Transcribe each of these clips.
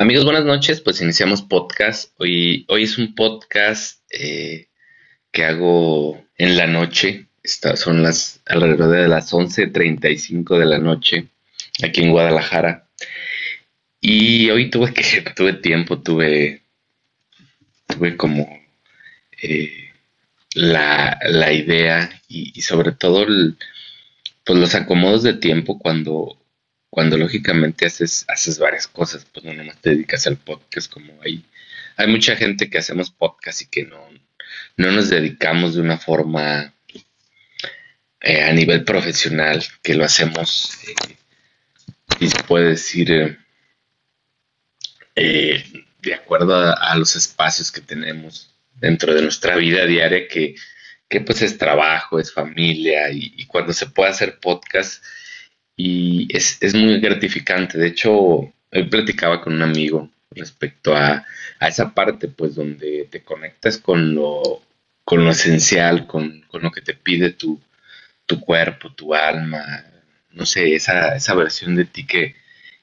Amigos, buenas noches. Pues iniciamos podcast. Hoy, hoy es un podcast eh, que hago en la noche. Estas son las alrededor de las 11.35 de la noche aquí en Guadalajara. Y hoy tuve que tuve tiempo, tuve tuve como eh, la, idea y, sobre todo pues los acomodos de tiempo cuando cuando lógicamente haces, haces varias cosas, pues no nomás te dedicas al podcast, como hay, hay mucha gente que hacemos podcast y que no, no nos dedicamos de una forma eh, a nivel profesional, que lo hacemos, eh, y se puede decir, eh, de acuerdo a, los espacios que tenemos dentro de nuestra vida diaria, que, que pues es trabajo, es familia, y, y cuando se puede hacer podcast, y es, muy gratificante. De hecho, hoy platicaba con un amigo respecto a, esa parte, pues, donde te conectas con lo, con lo esencial, con, lo que te pide tu, tu, cuerpo, tu alma, no sé, esa, esa versión de ti que,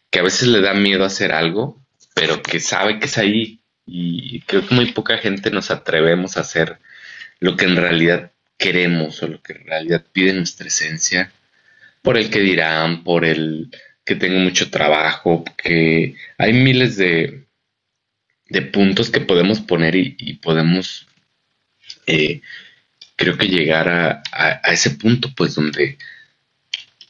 que a veces le da miedo hacer algo, pero que sabe que es ahí. Y creo que muy poca gente nos atrevemos a hacer lo que en realidad queremos o lo que en realidad pide nuestra esencia por el que dirán, por el que tengo mucho trabajo, que hay miles de, de puntos que podemos poner y, podemos, eh, creo que llegar a, a, ese punto, pues donde,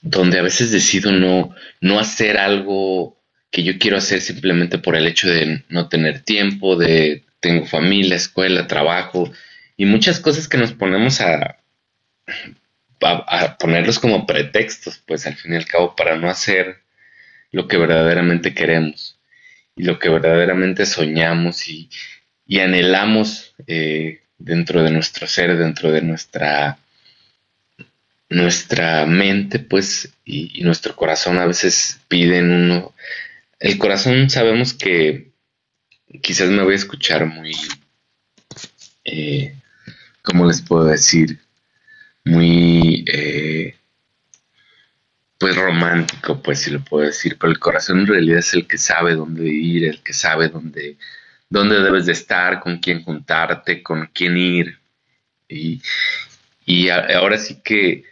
donde a veces decido no, no hacer algo que yo quiero hacer simplemente por el hecho de no tener tiempo, de tengo familia, escuela, trabajo y muchas cosas que nos ponemos a a, ponerlos como pretextos, pues al fin y al cabo, para no hacer lo que verdaderamente queremos y lo que verdaderamente soñamos y, anhelamos eh, dentro de nuestro ser, dentro de nuestra nuestra mente, pues, y, nuestro corazón a veces piden uno. El corazón sabemos que quizás me voy a escuchar muy, eh, ¿cómo les puedo decir? Muy, eh, pues romántico, pues si lo puedo decir, pero el corazón en realidad es el que sabe dónde ir, el que sabe dónde, dónde debes de estar, con quién juntarte, con quién ir. Y, y ahora sí que,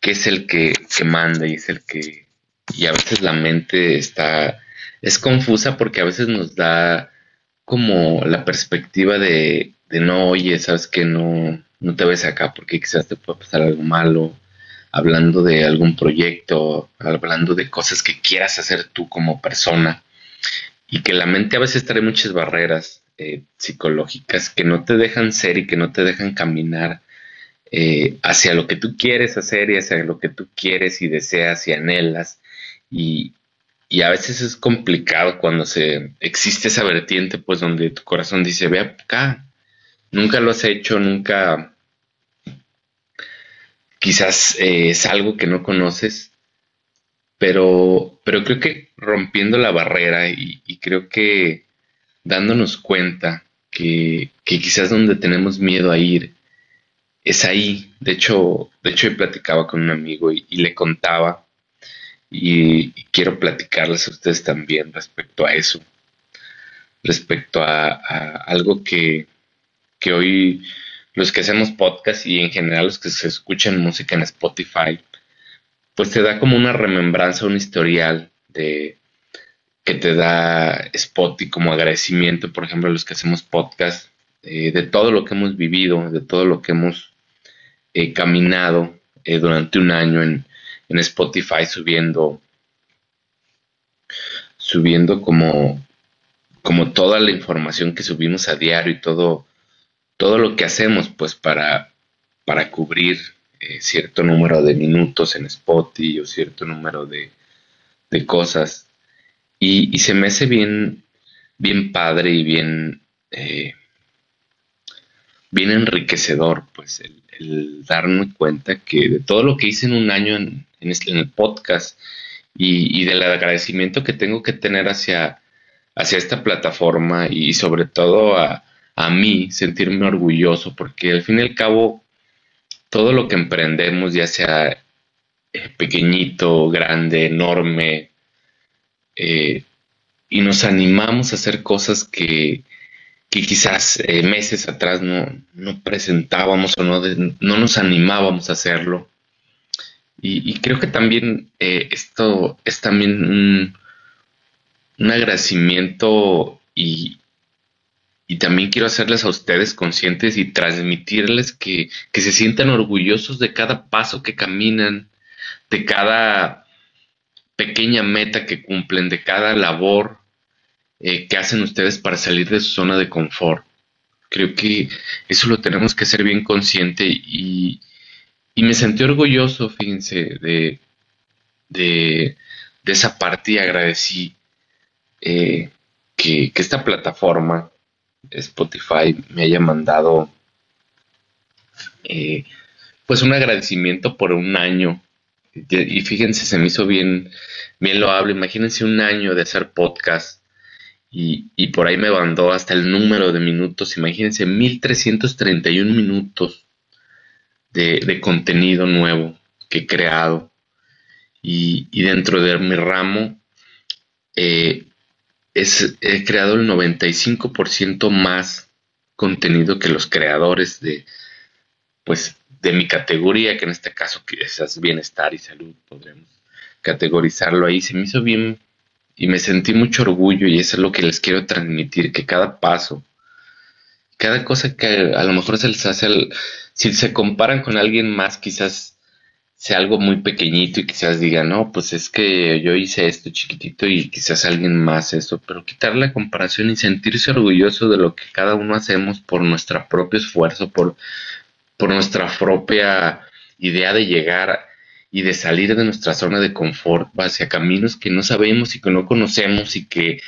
que es el que, que, manda y es el que... Y a veces la mente está... Es confusa porque a veces nos da como la perspectiva de, de no, oye, sabes que no, no te ves acá porque quizás te pueda pasar algo malo, hablando de algún proyecto, hablando de cosas que quieras hacer tú como persona. Y que la mente a veces trae muchas barreras eh, psicológicas que no te dejan ser y que no te dejan caminar eh, hacia lo que tú quieres hacer y hacia lo que tú quieres y deseas y anhelas. Y, y a veces es complicado cuando se existe esa vertiente pues donde tu corazón dice ve acá nunca lo has hecho, nunca quizás eh, es algo que no conoces, pero, pero creo que rompiendo la barrera y, creo que dándonos cuenta que, quizás donde tenemos miedo a ir es ahí. De hecho, de hecho, yo platicaba con un amigo y, le contaba y, quiero platicarles a ustedes también respecto a eso, respecto a algo que, que hoy los que hacemos podcast y en general los que se escuchan música en Spotify, pues te da como una remembranza, un historial de que te da Spotify como agradecimiento, por ejemplo, a los que hacemos podcast, eh, de todo lo que hemos vivido, de todo lo que hemos eh, caminado eh, durante un año en, en Spotify subiendo subiendo como como toda la información que subimos a diario y todo todo lo que hacemos pues para, para cubrir eh, cierto número de minutos en Spotify o cierto número de, cosas. Y, se me hace bien, bien padre y bien, eh, bien enriquecedor, pues, el, darme cuenta que de todo lo que hice en un año en, en, este, el podcast y, y, del agradecimiento que tengo que tener hacia, hacia esta plataforma y sobre todo a, a mí sentirme orgulloso, porque al fin y al cabo todo lo que emprendemos, ya sea eh, pequeñito, grande, enorme, eh, y nos animamos a hacer cosas que, que quizás eh, meses atrás no, no, presentábamos o no, no nos animábamos a hacerlo. Y, creo que también esto es también un, un agradecimiento y, y, también quiero hacerles a ustedes conscientes y transmitirles que, que se sientan orgullosos de cada paso que caminan, de cada pequeña meta que cumplen, de cada labor eh, que hacen ustedes para salir de su zona de confort. Creo que eso lo tenemos que ser bien consciente y, me sentí orgulloso, fíjense, de, de, esa parte y agradecí eh, que, esta plataforma, Spotify, me haya mandado eh, pues un agradecimiento por un año y fíjense, se me hizo bien, bien loable. Imagínense un año de hacer podcast y, por ahí me mandó hasta el número de minutos. Imagínense, 1331 minutos de, contenido nuevo que he creado. Y, dentro de mi ramo eh, he creado el 95% más contenido que los creadores de, pues, de mi categoría, que en este caso es bienestar y salud, podremos categorizarlo ahí. Se me hizo bien y me sentí mucho orgullo y eso es lo que les quiero transmitir, que cada paso, cada cosa que a lo mejor se les hace, si se comparan con alguien más, quizás sea algo muy pequeñito y quizás digan, no, pues es que yo hice esto chiquitito y quizás alguien más eso, pero quitar la comparación y sentirse orgulloso de lo que cada uno hacemos por nuestro propio esfuerzo, por por nuestra propia idea de llegar y de salir de nuestra zona de confort hacia caminos que no sabemos y que no conocemos y que,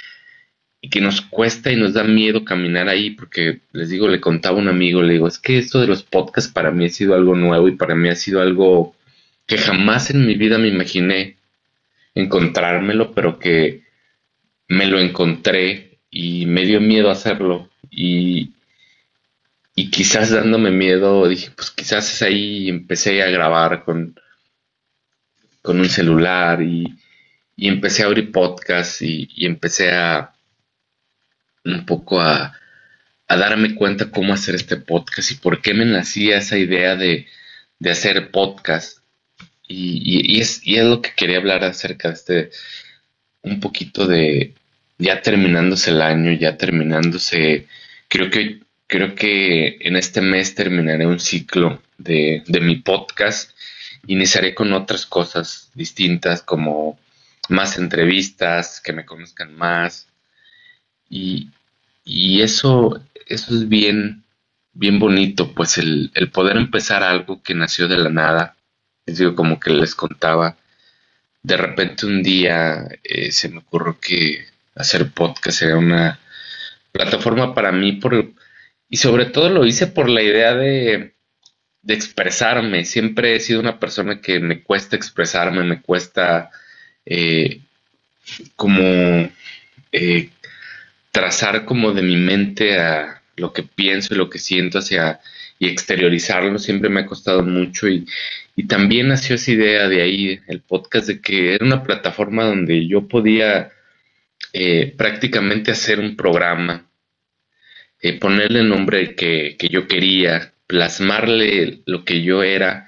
que nos cuesta y nos da miedo caminar ahí, porque les digo, le contaba a un amigo, le digo, es que esto de los podcasts para mí ha sido algo nuevo y para mí ha sido algo que jamás en mi vida me imaginé encontrármelo, pero que me lo encontré y me dio miedo hacerlo y, y quizás dándome miedo, dije, pues quizás es ahí empecé a grabar con, con un celular y, empecé a abrir podcast y, empecé a un poco a, darme cuenta cómo hacer este podcast y por qué me nacía esa idea de, hacer podcast. Y, y, es, y es lo que quería hablar acerca de este, un poquito de ya terminándose el año, ya terminándose, creo que creo que en este mes terminaré un ciclo de, mi podcast. Iniciaré con otras cosas distintas como más entrevistas, que me conozcan más. Y, eso, eso es bien, bien bonito, pues el, poder empezar algo que nació de la nada. Les digo, como que les contaba, de repente un día eh, se me ocurrió que hacer podcast era una plataforma para mí por, y sobre todo lo hice por la idea de, expresarme. Siempre he sido una persona que me cuesta expresarme, me cuesta eh, como eh, trazar como de mi mente a lo que pienso y lo que siento hacia y exteriorizarlo siempre me ha costado mucho y, también nació esa idea de ahí el podcast de que era una plataforma donde yo podía eh, prácticamente hacer un programa eh, ponerle el nombre que, yo quería, plasmarle lo que yo era,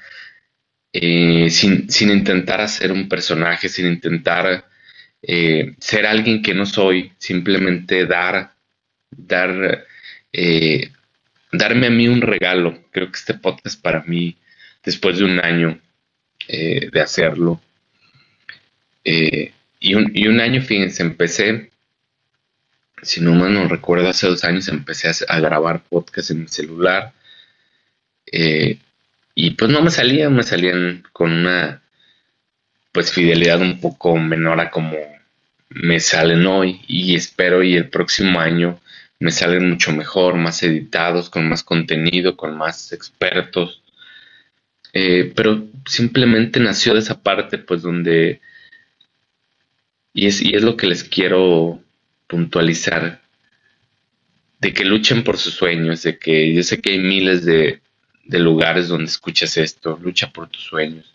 eh, sin, intentar hacer un personaje, sin intentar ser alguien que no soy, simplemente dar, dar, darme a mí un regalo. Creo que este podcast para mí, después de un año de hacerlo, y un, y un año, fíjense, empecé si no mal no recuerdo, hace dos años empecé a, grabar podcast en mi celular. Eh, y pues no me salían, me salían con una pues fidelidad un poco menor a como me salen hoy. Y espero y el próximo año me salen mucho mejor, más editados, con más contenido, con más expertos. Eh, pero simplemente nació de esa parte, pues donde... Y es, y es lo que les quiero puntualizar de que luchen por sus sueños, de que yo sé que hay miles de, lugares donde escuchas esto, lucha por tus sueños.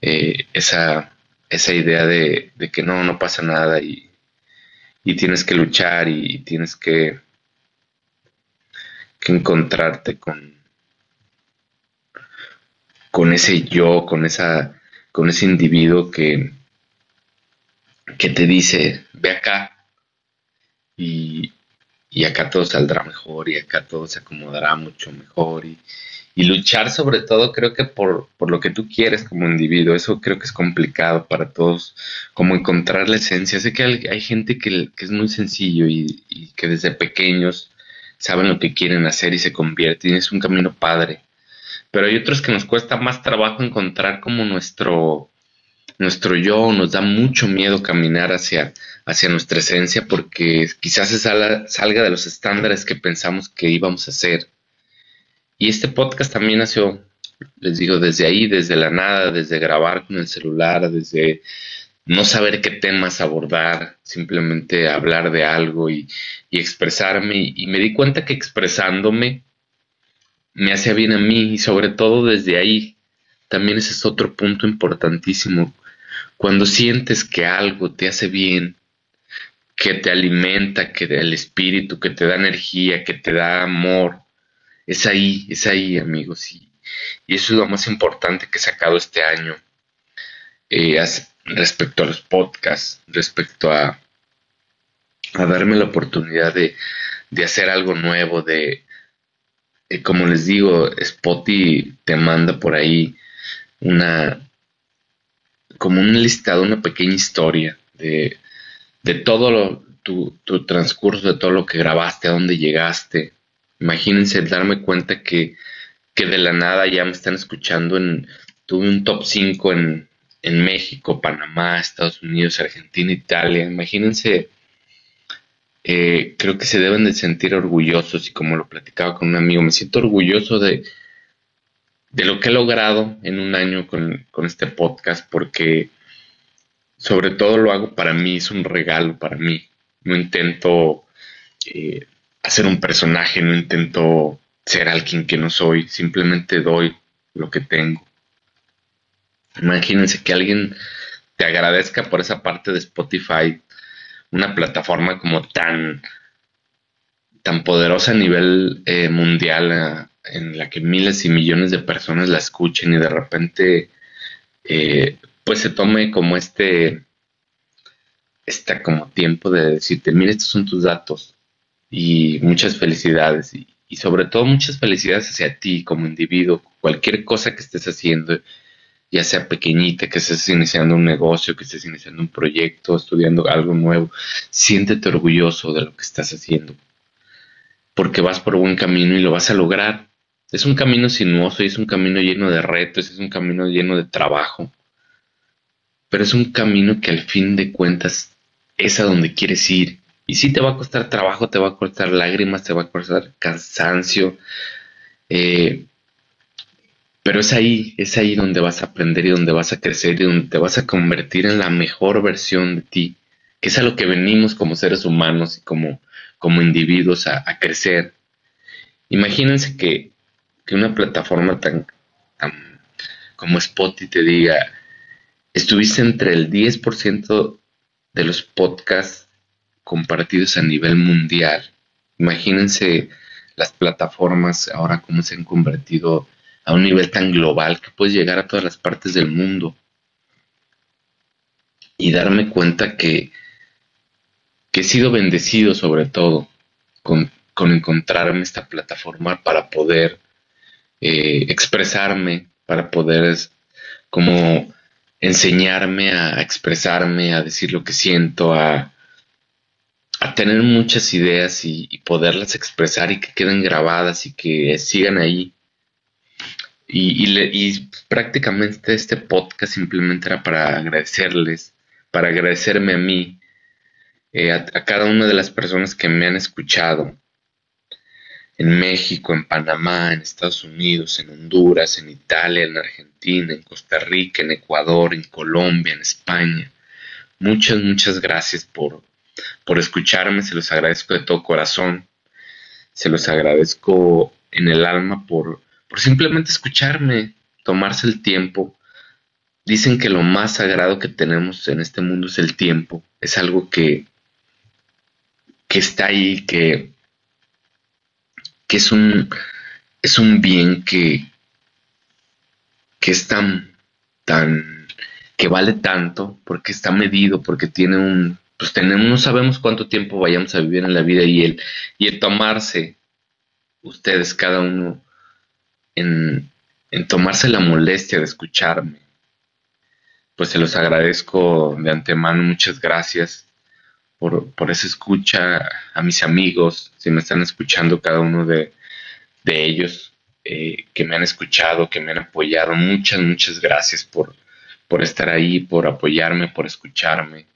Eh, esa, esa idea de, que no, no pasa nada y, y tienes que luchar y, tienes que, que encontrarte con, con ese yo, con esa, con ese individuo que, que te dice, ve acá y, y acá todo saldrá mejor y acá todo se acomodará mucho mejor y, y luchar sobre todo creo que por, por, lo que tú quieres como individuo, eso creo que es complicado para todos, como encontrar la esencia. Sé que hay, gente que, que, es muy sencillo y, que desde pequeños saben lo que quieren hacer y se convierten, es un camino padre. Pero hay otros que nos cuesta más trabajo encontrar como nuestro, nuestro yo, nos da mucho miedo caminar hacia, hacia nuestra esencia porque quizás se salga, de los estándares que pensamos que íbamos a hacer. Y este podcast también nació, les digo, desde ahí, desde la nada, desde grabar con el celular, desde no saber qué temas abordar, simplemente hablar de algo y, expresarme. Y me di cuenta que expresándome me hacía bien a mí y sobre todo desde ahí. También ese es otro punto importantísimo. Cuando sientes que algo te hace bien, que te alimenta, que el espíritu, que te da energía, que te da amor. Es ahí, es ahí, amigos. Y, eso es lo más importante que he sacado este año eh, respecto a los podcasts, respecto a, a darme la oportunidad de, de hacer algo nuevo, de, como les digo, Spotify te manda por ahí una, como un listado, una pequeña historia de, de todo lo, tu, tu, transcurso, de todo lo que grabaste, a dónde llegaste. Imagínense darme cuenta que, que de la nada ya me están escuchando en, tuve un top 5 en, en México, Panamá, Estados Unidos, Argentina, Italia. Imagínense, eh, creo que se deben de sentir orgullosos y como lo platicaba con un amigo, me siento orgulloso de, de lo que he logrado en un año con, con este podcast porque sobre todo lo hago para mí, es un regalo para mí. No intento eh, hacer un personaje, no intento ser alguien que no soy, simplemente doy lo que tengo. Imagínense que alguien te agradezca por esa parte de Spotify, una plataforma como tan, tan poderosa a nivel eh, mundial, eh, en la que miles y millones de personas la escuchen y de repente pues se tome como este, está como tiempo de decirte, mira, estos son tus datos y muchas felicidades y, sobre todo muchas felicidades hacia ti como individuo, cualquier cosa que estés haciendo, ya sea pequeñita, que estés iniciando un negocio, que estés iniciando un proyecto, estudiando algo nuevo, siéntete orgulloso de lo que estás haciendo, porque vas por buen camino y lo vas a lograr. Es un camino sinuoso y es un camino lleno de retos, es un camino lleno de trabajo, pero es un camino que al fin de cuentas es a donde quieres ir. Y sí te va a costar trabajo, te va a costar lágrimas, te va a costar cansancio. Eh, pero es ahí, es ahí donde vas a aprender y donde vas a crecer y donde te vas a convertir en la mejor versión de ti, que es a lo que venimos como seres humanos y como, como individuos a, crecer. Imagínense que, que, una plataforma tan, tan como Spotify te diga, estuviste entre el 10% de los podcasts compartidos a nivel mundial. Imagínense las plataformas ahora cómo se han convertido a un nivel tan global que puedes llegar a todas las partes del mundo. Y darme cuenta que, que he sido bendecido sobre todo con, con encontrarme esta plataforma para poder eh, expresarme, para poder como enseñarme a expresarme, a decir lo que siento, a, a tener muchas ideas y, poderlas expresar y que queden grabadas y que sigan ahí. Y, prácticamente este podcast simplemente era para agradecerles, para agradecerme a mí, eh, a, cada una de las personas que me han escuchado, en México, en Panamá, en Estados Unidos, en Honduras, en Italia, en Argentina, en Costa Rica, en Ecuador, en Colombia, en España. Muchas, muchas gracias por, por escucharme, se los agradezco de todo corazón, se los agradezco en el alma por, por simplemente escucharme, tomarse el tiempo. Dicen que lo más sagrado que tenemos en este mundo es el tiempo, es algo que, que está ahí, que, que es un es un bien que, que es tan, tan, que vale tanto, porque está medido, porque tiene un, pues tenemos, no sabemos cuánto tiempo vayamos a vivir en la vida y el, y el tomarse, ustedes cada uno, en, en tomarse la molestia de escucharme, pues se los agradezco de antemano, muchas gracias por, por esa escucha a mis amigos, si me están escuchando cada uno de, de ellos eh, que me han escuchado, que me han apoyado. Muchas, muchas gracias por, por estar ahí, por apoyarme, por escucharme,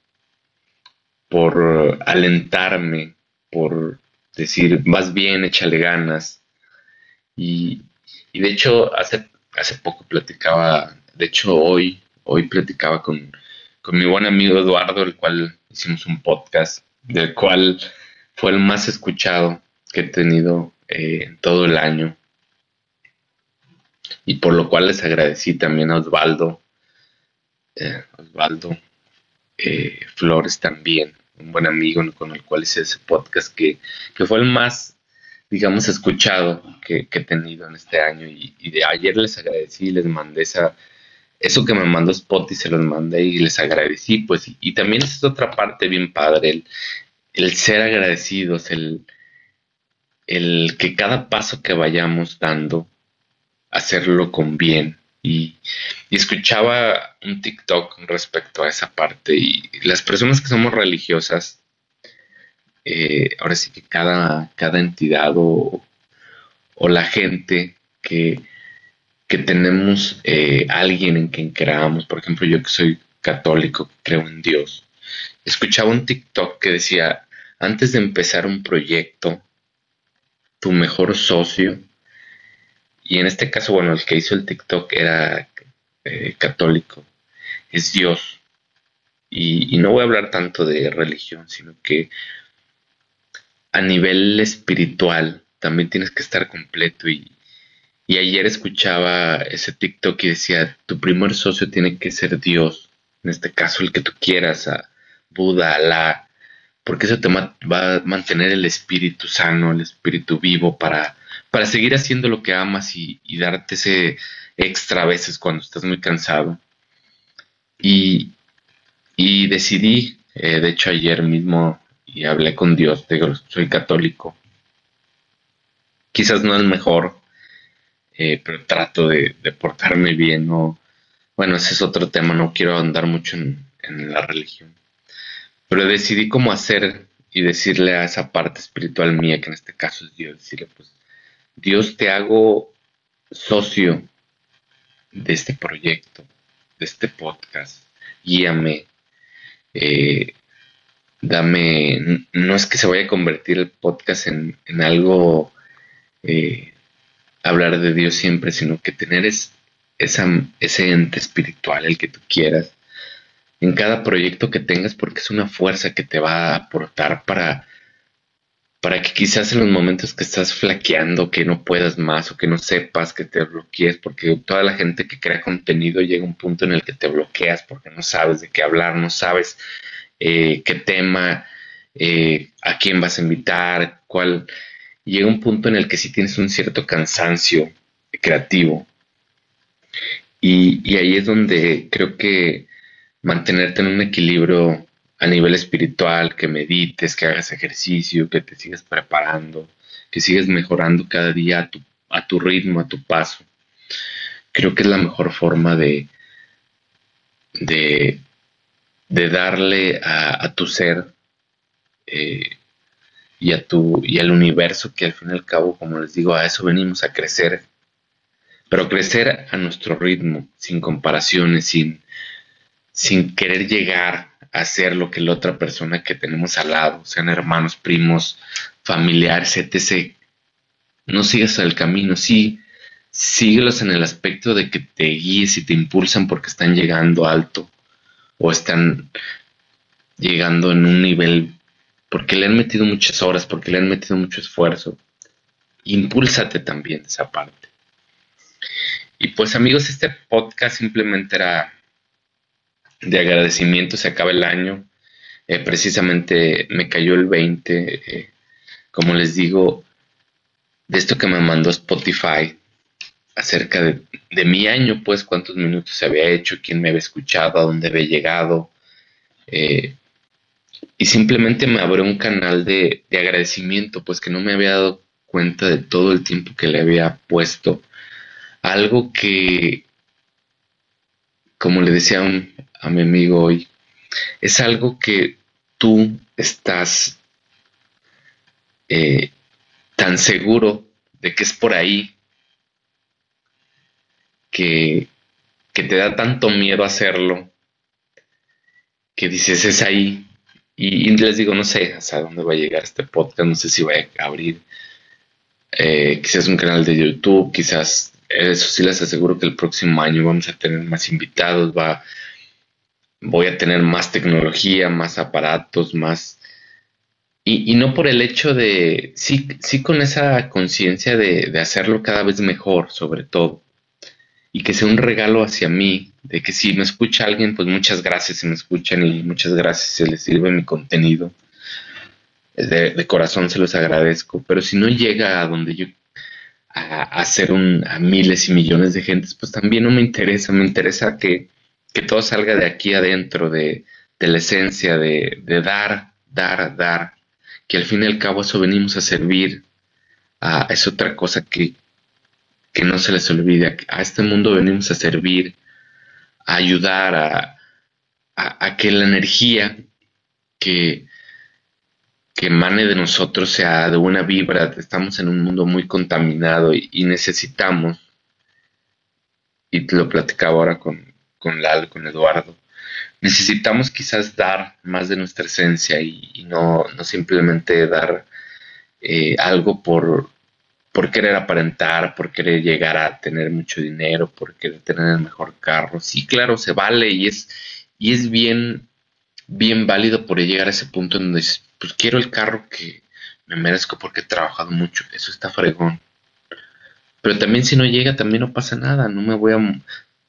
por alentarme, por decir, vas bien, échale ganas. Y, de hecho, hace, hace poco platicaba, de hecho hoy, hoy platicaba con, con mi buen amigo Eduardo, el cual hicimos un podcast, del cual fue el más escuchado que he tenido eh, todo el año. Y por lo cual les agradecí también a Osvaldo, eh, Osvaldo eh, Flores también, un buen amigo con el cual hice ese podcast que, fue el más, digamos, escuchado que, he tenido en este año. Y, de ayer les agradecí, les mandé esa, eso que me mandó Spotify, se los mandé y les agradecí, pues, y, también es otra parte bien padre, el, el ser agradecidos, el, el que cada paso que vayamos dando, hacerlo con bien. Y, escuchaba un TikTok respecto a esa parte y las personas que somos religiosas, eh, ahora sí que cada, cada entidad o, la gente que, que tenemos eh, alguien en quien creamos, por ejemplo yo que soy católico, creo en Dios, escuchaba un TikTok que decía, antes de empezar un proyecto, tu mejor socio. Y en este caso, bueno, el que hizo el TikTok era eh, católico, es Dios. Y, no voy a hablar tanto de religión, sino que a nivel espiritual también tienes que estar completo. Y, y ayer escuchaba ese TikTok y decía, tu primer socio tiene que ser Dios, en este caso el que tú quieras, a Buda, Alá, porque eso te va a mantener el espíritu sano, el espíritu vivo para, para seguir haciendo lo que amas y, darte ese extra veces cuando estás muy cansado. Y, decidí, eh, de hecho ayer mismo, y hablé con Dios, digo, soy católico. Quizás no es mejor, eh, pero trato de, portarme bien. ¿no? Bueno, ese es otro tema, no quiero andar mucho en la religión pero decidí cómo hacer y decirle a esa parte espiritual mía, que en este caso es Dios, decirle, pues, Dios te hago socio de este proyecto, de este podcast, guíame, eh, dame, no es que se vaya a convertir el podcast en, algo, eh, hablar de Dios siempre, sino que tener es, esa, ese ente espiritual, el que tú quieras, en cada proyecto que tengas porque es una fuerza que te va a aportar para, para que quizás en los momentos que estás flaqueando, que no puedas más o que no sepas, que te bloquees, porque toda la gente que crea contenido llega a un punto en el que te bloqueas porque no sabes de qué hablar, no sabes eh, qué tema, eh, a quién vas a invitar, cuál. Llega un punto en el que sí tienes un cierto cansancio creativo. y ahí es donde creo que mantenerte en un equilibrio a nivel espiritual, que medites, que hagas ejercicio, que te sigas preparando, que sigas mejorando cada día a tu, a tu ritmo, a tu paso. Creo que es la mejor forma de, de, de darle a, tu ser eh, y, a tu, y al universo, que al fin y al cabo, como les digo, a eso venimos a crecer, pero crecer a nuestro ritmo, sin comparaciones, sin, sin querer llegar a ser lo que la otra persona que tenemos al lado, sean hermanos, primos, familiares, etc. No sigas el camino, sí, síguelos en el aspecto de que te guíes y te impulsan porque están llegando alto o están llegando en un nivel porque le han metido muchas horas, porque le han metido mucho esfuerzo. Impúlsate también esa parte. Y pues amigos, este podcast simplemente era de agradecimiento, se acaba el año. eh, precisamente me cayó el 20, eh, como les digo, de esto que me mandó Spotify acerca de, mi año, pues cuántos minutos se había hecho, quién me había escuchado, a dónde había llegado. Eh, y simplemente me abrió un canal de, de, agradecimiento, pues que no me había dado cuenta de todo el tiempo que le había puesto. Algo que, como le decía a mi amigo hoy, es algo que tú estás eh, tan seguro de que es por ahí que, que te da tanto miedo hacerlo que dices es ahí y, les digo no sé hasta dónde va a llegar este podcast no sé si voy a abrir eh, quizás un canal de YouTube quizás eso sí les aseguro que el próximo año vamos a tener más invitados va voy a tener más tecnología más aparatos más y, no por el hecho de, sí, sí con esa conciencia de, hacerlo cada vez mejor, sobre todo. Y que sea un regalo hacia mí, de que si me escucha alguien, pues muchas gracias si me escuchan y muchas gracias si les sirve mi contenido. De, corazón se los agradezco. Pero si no llega a donde yo, a, hacer un, a miles y millones de gentes, pues también no me interesa. Me interesa que, que todo salga de aquí adentro, de, la esencia, de, de dar, dar, dar que al fin y al cabo eso venimos a servir, a, es otra cosa que, que no se les olvide, a este mundo venimos a servir, a ayudar, a, que la energía que, que emane de nosotros sea de una vibra, estamos en un mundo muy contaminado y, necesitamos, y lo platicaba ahora con, con Lal, con Eduardo, necesitamos quizás dar más de nuestra esencia y, no, no, simplemente dar eh, algo por, por querer aparentar, por querer llegar a tener mucho dinero, por querer tener el mejor carro. Sí, claro, se vale y es, y es bien, bien válido por llegar a ese punto en donde dices, pues quiero el carro que me merezco porque he trabajado mucho. Eso está fregón. Pero también si no llega, también no pasa nada. No me voy a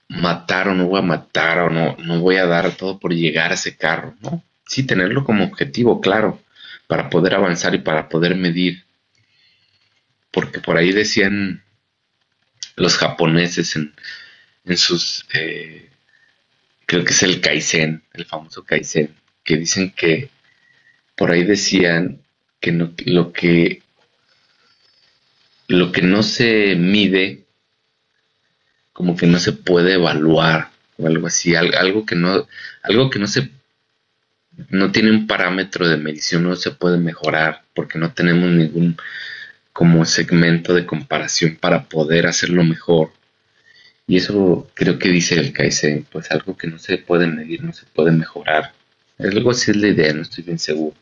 matar o no voy a matar o no, no voy a dar todo por llegar a ese carro, ¿no? Sí, tenerlo como objetivo, claro, para poder avanzar y para poder medir. Porque por ahí decían los japoneses en, en sus, eh, creo que es el Kaizen, el famoso Kaizen, que dicen que por ahí decían que lo que lo que no se mide como que no se puede evaluar o algo así, algo que no, algo que no se no tiene un parámetro de medición, no se puede mejorar porque no tenemos ningún como segmento de comparación para poder hacerlo mejor. Y eso creo que dice el Kaizen, pues algo que no se puede medir, no se puede mejorar. Algo así es la idea, no estoy bien seguro.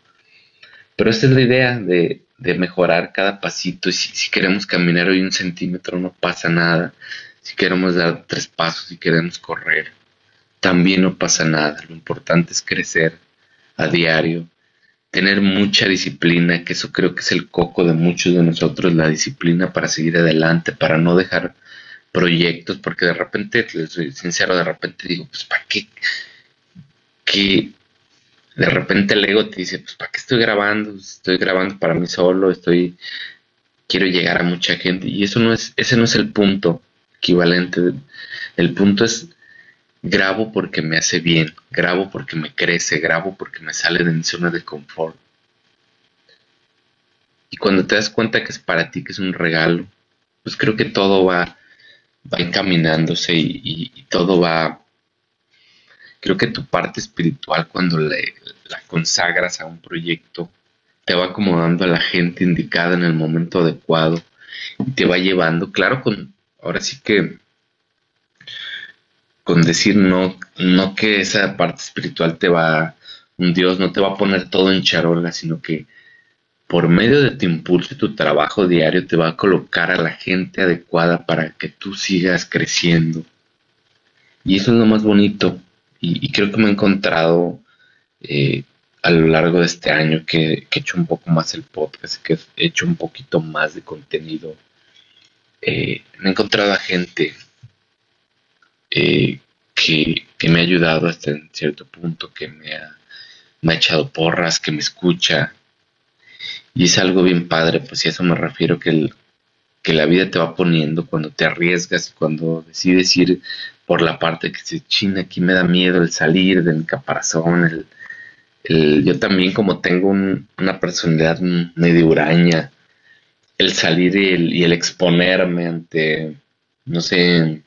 Pero esta es la idea de, de mejorar cada pasito. Y si, si, queremos caminar hoy un centímetro, no pasa nada si queremos dar tres pasos, si queremos correr, también no pasa nada. Lo importante es crecer a diario, tener mucha disciplina, que eso creo que es el coco de muchos de nosotros, la disciplina para seguir adelante, para no dejar proyectos, porque de repente, soy sincero, de repente digo, pues ¿para qué? Que de repente el ego te dice, pues ¿para qué estoy grabando? Estoy grabando para mí solo, estoy, quiero llegar a mucha gente, y eso no es, ese no es el punto equivalente. El punto es grabo porque me hace bien, grabo porque me crece, grabo porque me sale de mi zona de confort. Y cuando te das cuenta que es para ti, que es un regalo, pues creo que todo va, va encaminándose y, todo va... Creo que tu parte espiritual cuando la consagras a un proyecto, te va acomodando a la gente indicada en el momento adecuado y te va llevando, claro, con ahora sí que con decir no, no que esa parte espiritual te va, un Dios no te va a poner todo en charola, sino que por medio de tu impulso y tu trabajo diario te va a colocar a la gente adecuada para que tú sigas creciendo. Y eso es lo más bonito. Y, creo que me he encontrado eh, a lo largo de este año que, que, he hecho un poco más el podcast, que he hecho un poquito más de contenido eh, me he encontrado a gente eh, que, me ha ayudado hasta en cierto punto, que me ha, ha echado porras, que me escucha. Y es algo bien padre, pues y a eso me refiero que, el, que la vida te va poniendo cuando te arriesgas, cuando decides ir por la parte que se china, aquí me da miedo el salir de mi caparazón, el, yo también como tengo una personalidad medio huraña, el salir y el, y el exponerme ante, no sé,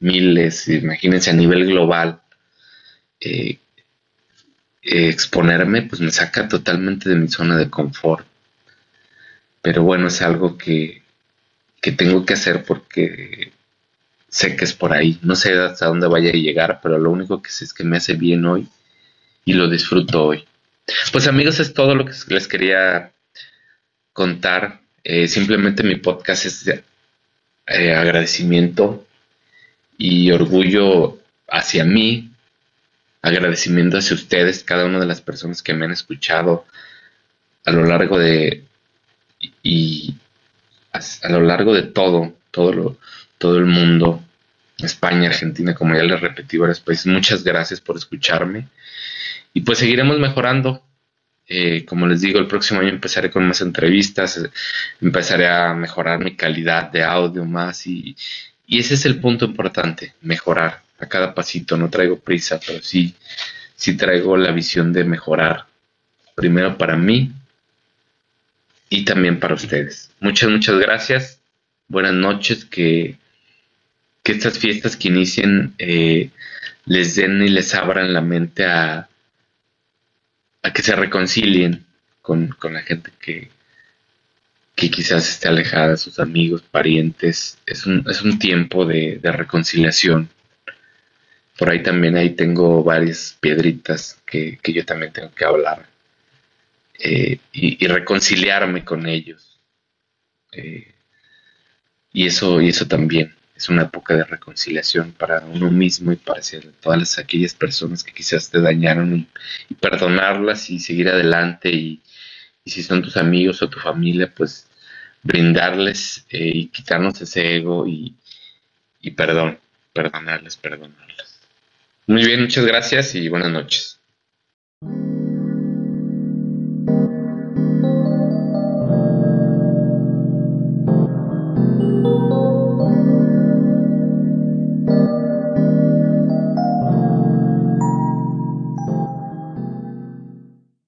miles, imagínense a nivel global, eh, eh, exponerme, pues me saca totalmente de mi zona de confort. Pero bueno, es algo que, que tengo que hacer porque sé que es por ahí. No sé hasta dónde vaya a llegar, pero lo único que sé es que me hace bien hoy y lo disfruto hoy. Pues amigos, es todo lo que les quería contar. Eh, simplemente mi podcast es agradecimiento y orgullo hacia mí, agradecimiento hacia ustedes, cada una de las personas que me han escuchado a lo largo de y a, lo largo de todo, todo todo el mundo, España, Argentina, como ya les repetí varios países, muchas gracias por escucharme y pues seguiremos mejorando. Eh, como les digo, el próximo año empezaré con más entrevistas, empezaré a mejorar mi calidad de audio más y, y ese es el punto importante, mejorar a cada pasito. No traigo prisa, pero sí, sí traigo la visión de mejorar. Primero para mí y también para ustedes. Muchas, muchas gracias. Buenas noches. Que, que estas fiestas que inicien eh, les den y les abran la mente a, a que se reconcilien con, con la gente que, que quizás esté alejada de sus amigos, parientes. Es un, es un tiempo de, reconciliación. Por ahí también ahí tengo varias piedritas que, yo también tengo que hablar eh, y, reconciliarme con ellos. Eh, y, eso, y eso también es una época de reconciliación para uno mismo y para todas aquellas personas que quizás te dañaron y, perdonarlas y seguir adelante y, y si son tus amigos o tu familia, pues brindarles eh, y quitarnos ese ego y, y perdón, perdonarles, perdonarles. Muy bien, muchas gracias y buenas noches.